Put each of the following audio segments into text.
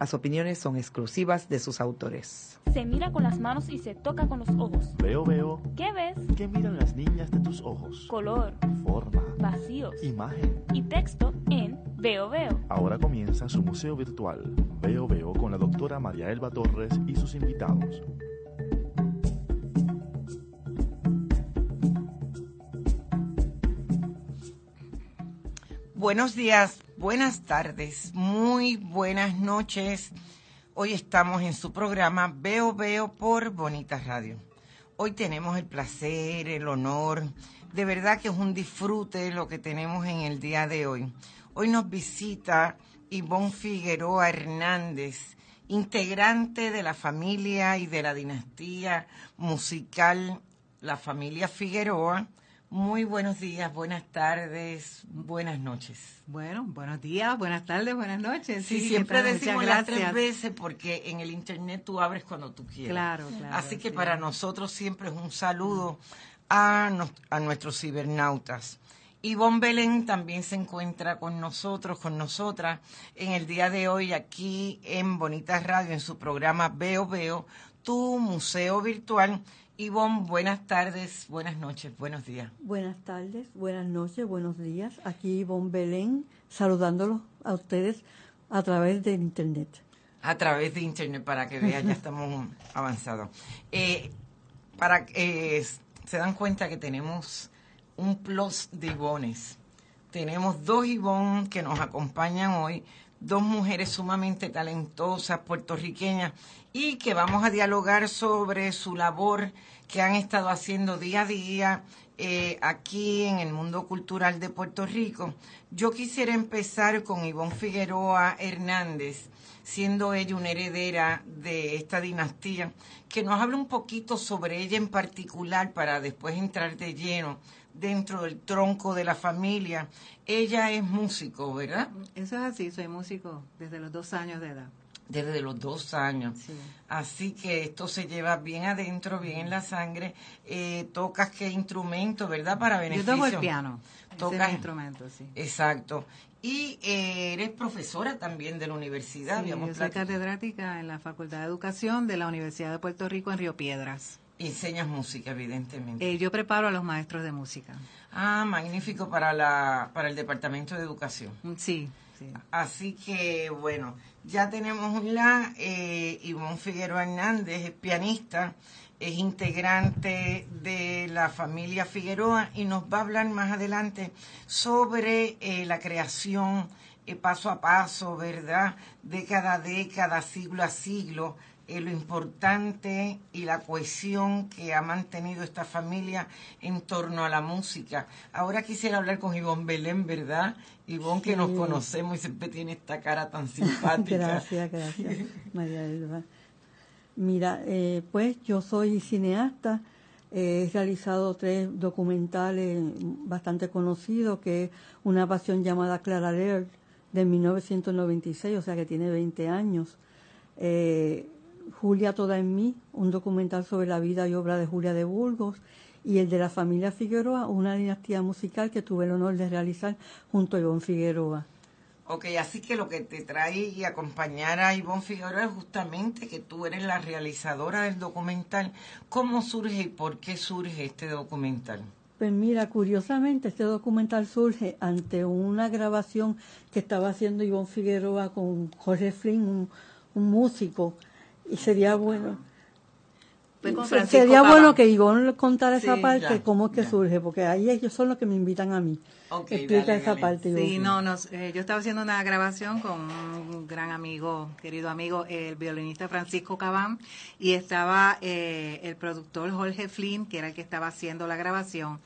Las opiniones son exclusivas de sus autores. Se mira con las manos y se toca con los ojos. Veo, veo. ¿Qué ves? ¿Qué miran las niñas de tus ojos? Color, Forma. vacíos Imagen. y texto en Veo Veo. Ahora comienza su museo virtual. Veo, veo con la doctora María Elba Torres y sus invitados. Buenos días, buenas tardes, muy buenas noches. Hoy estamos en su programa Veo Veo por Bonita Radio. Hoy tenemos el placer, el honor, de verdad que es un disfrute lo que tenemos en el día de hoy. Hoy nos visita Ivonne Figueroa Hernández, integrante de la familia y de la dinastía musical La Familia Figueroa. Muy buenos días, buenas tardes, buenas noches. Bueno, buenos días, buenas tardes, buenas noches. Sí, ¿qué siempre decimos las tres veces porque en el internet tú abres cuando tú quieras. Claro, claro. Así que sí. para nosotros siempre es un saludo a, nos- a nuestros cibernautas. Ivonne Belén también se encuentra con nosotros, con nosotras, en el día de hoy aquí en Bonita Radio, en su programa Veo Veo, tu museo virtual. Ivonne, buenas tardes, buenas noches, buenos días. Buenas tardes, buenas noches, buenos días. Aquí Ivonne Belén, saludándolos a ustedes a través del Internet. a través de internet para que vean, ya estamos avanzados. Eh, para eh, se dan cuenta que tenemos un plus de Ivones. Tenemos dos Ivonne que nos acompañan hoy, dos mujeres sumamente talentosas, puertorriqueñas, y que vamos a dialogar sobre su labor que han estado haciendo día a día eh, aquí en el mundo cultural de Puerto Rico. Yo quisiera empezar con Ivonne Figueroa Hernández, siendo ella una heredera de esta dinastía, que nos hable un poquito sobre ella en particular para después entrar de lleno dentro del tronco de la familia. Ella es músico, ¿verdad? Eso es así, soy músico desde los dos años de edad. Desde los dos años. Sí. Así que esto se lleva bien adentro, bien en la sangre. Eh, tocas qué instrumento, ¿verdad? Para Yo beneficio. toco el piano, Tocas- mi instrumento, sí. Exacto. Y eh, eres profesora también de la universidad. Sí, yo soy platicado. catedrática en la Facultad de Educación de la Universidad de Puerto Rico en Río Piedras. Enseñas música, evidentemente. Eh, yo preparo a los maestros de música. Ah, magnífico para, la, para el Departamento de Educación. Sí, sí. Así que, bueno, ya tenemos la eh, Ivonne Figueroa Hernández, es pianista, es integrante de la familia Figueroa y nos va a hablar más adelante sobre eh, la creación eh, paso a paso, ¿verdad? Década a década, siglo a siglo, eh, lo importante y la cohesión que ha mantenido esta familia en torno a la música. Ahora quisiera hablar con Ivonne Belén, ¿verdad? Ivonne, que nos Sí. conocemos y siempre tiene esta cara tan simpática. Gracias, gracias, María Elba. Mira, eh, pues yo soy cineasta, eh, he realizado tres documentales bastante conocidos, que es Una pasión llamada Clara Lear, de 1996, o sea que tiene 20 años. Eh, Julia Toda en mí, un documental sobre la vida y obra de Julia de Burgos, y el de la familia Figueroa, una dinastía musical que tuve el honor de realizar junto a Ivonne Figueroa. Ok, así que lo que te trae y acompañar a Ivonne Figueroa es justamente que tú eres la realizadora del documental. ¿Cómo surge y por qué surge este documental? Pues mira, curiosamente este documental surge ante una grabación que estaba haciendo Ivonne Figueroa con Jorge Flynn, un, un músico, y sería bueno... Francisco sería bueno que Ivonne contara esa parte, ya, cómo es que ya. surge, porque ahí ellos son los que me invitan a mí. Explica dale, esa dale. parte. Sí, Ivonne. no, nos, eh, yo estaba haciendo una grabación con un gran amigo, querido amigo, el violinista Francisco Cabán, y estaba eh, el productor Jorge Flynn, que era el que estaba haciendo la grabación.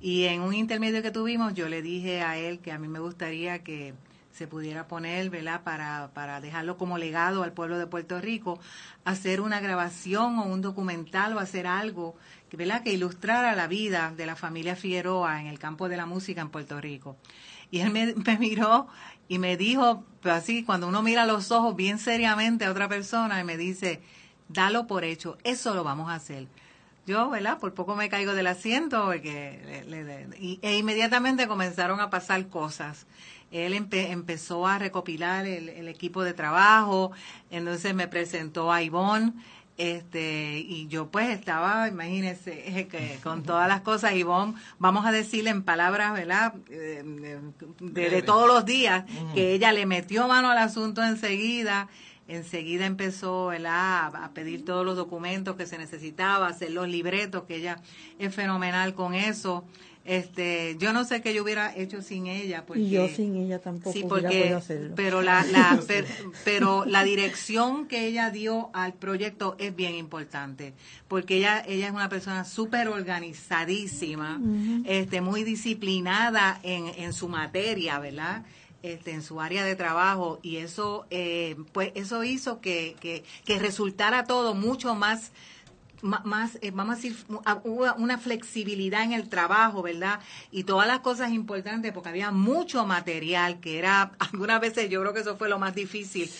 Y en un intermedio que tuvimos, yo le dije a él que a mí me gustaría que se pudiera poner, ¿verdad? Para, para dejarlo como legado al pueblo de Puerto Rico, hacer una grabación o un documental o hacer algo, ¿verdad? Que ilustrara la vida de la familia Figueroa en el campo de la música en Puerto Rico. Y él me, miró y me dijo, pues así, cuando uno mira los ojos bien seriamente a otra persona y me dice, dalo por hecho, eso lo vamos a hacer. Yo, ¿verdad? Por poco me caigo del asiento porque y, e inmediatamente comenzaron a pasar cosas. Él empezó a recopilar el, equipo de trabajo, entonces me presentó a Ivonne, este, y yo pues estaba, imagínense, que con todas las cosas, Ivonne, vamos a decirle en palabras, ¿verdad? Eh, de, todos los días, que ella le metió mano al asunto enseguida enseguida empezó a pedir todos los documentos que se necesitaba, hacer los libretos, que ella es fenomenal con eso. Este, yo no sé qué yo hubiera hecho sin ella. Porque, y yo sin ella tampoco sí, porque, Pero la, la pero la dirección que ella dio al proyecto es bien importante, porque ella, ella es una persona súper organizadísima, este, muy disciplinada en, en su materia, ¿verdad? Este, en su área de trabajo y eso eh, pues eso hizo que, que, resultara todo mucho más más, eh, vamos a decir, una flexibilidad en el trabajo, ¿verdad? Y todas las cosas importantes, porque había mucho material, que era, algunas veces yo creo que eso fue lo más difícil,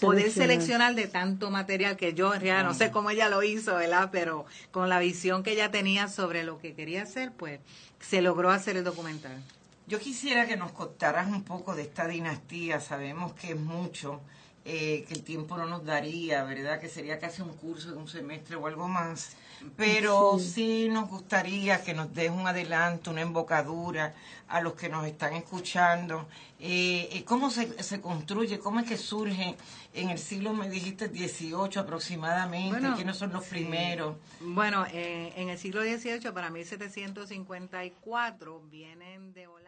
poder seleccionar de tanto material que yo en realidad no sé cómo ella lo hizo, ¿verdad? Pero con la visión que ella tenía sobre lo que quería hacer, pues se logró hacer el documental. Yo quisiera que nos contaras un poco de esta dinastía. Sabemos que es mucho, eh, que el tiempo no nos daría, ¿verdad? Que sería casi un curso de un semestre o algo más. Pero sí, nos gustaría que nos des un adelanto, una embocadura a los que nos están escuchando. Eh, eh, ¿Cómo se, se, construye? ¿Cómo es que surge en el siglo, me dijiste, 18 aproximadamente? ¿Quiénes son los primeros? Bueno, en el siglo XVIII, para 1754, vienen de Holanda.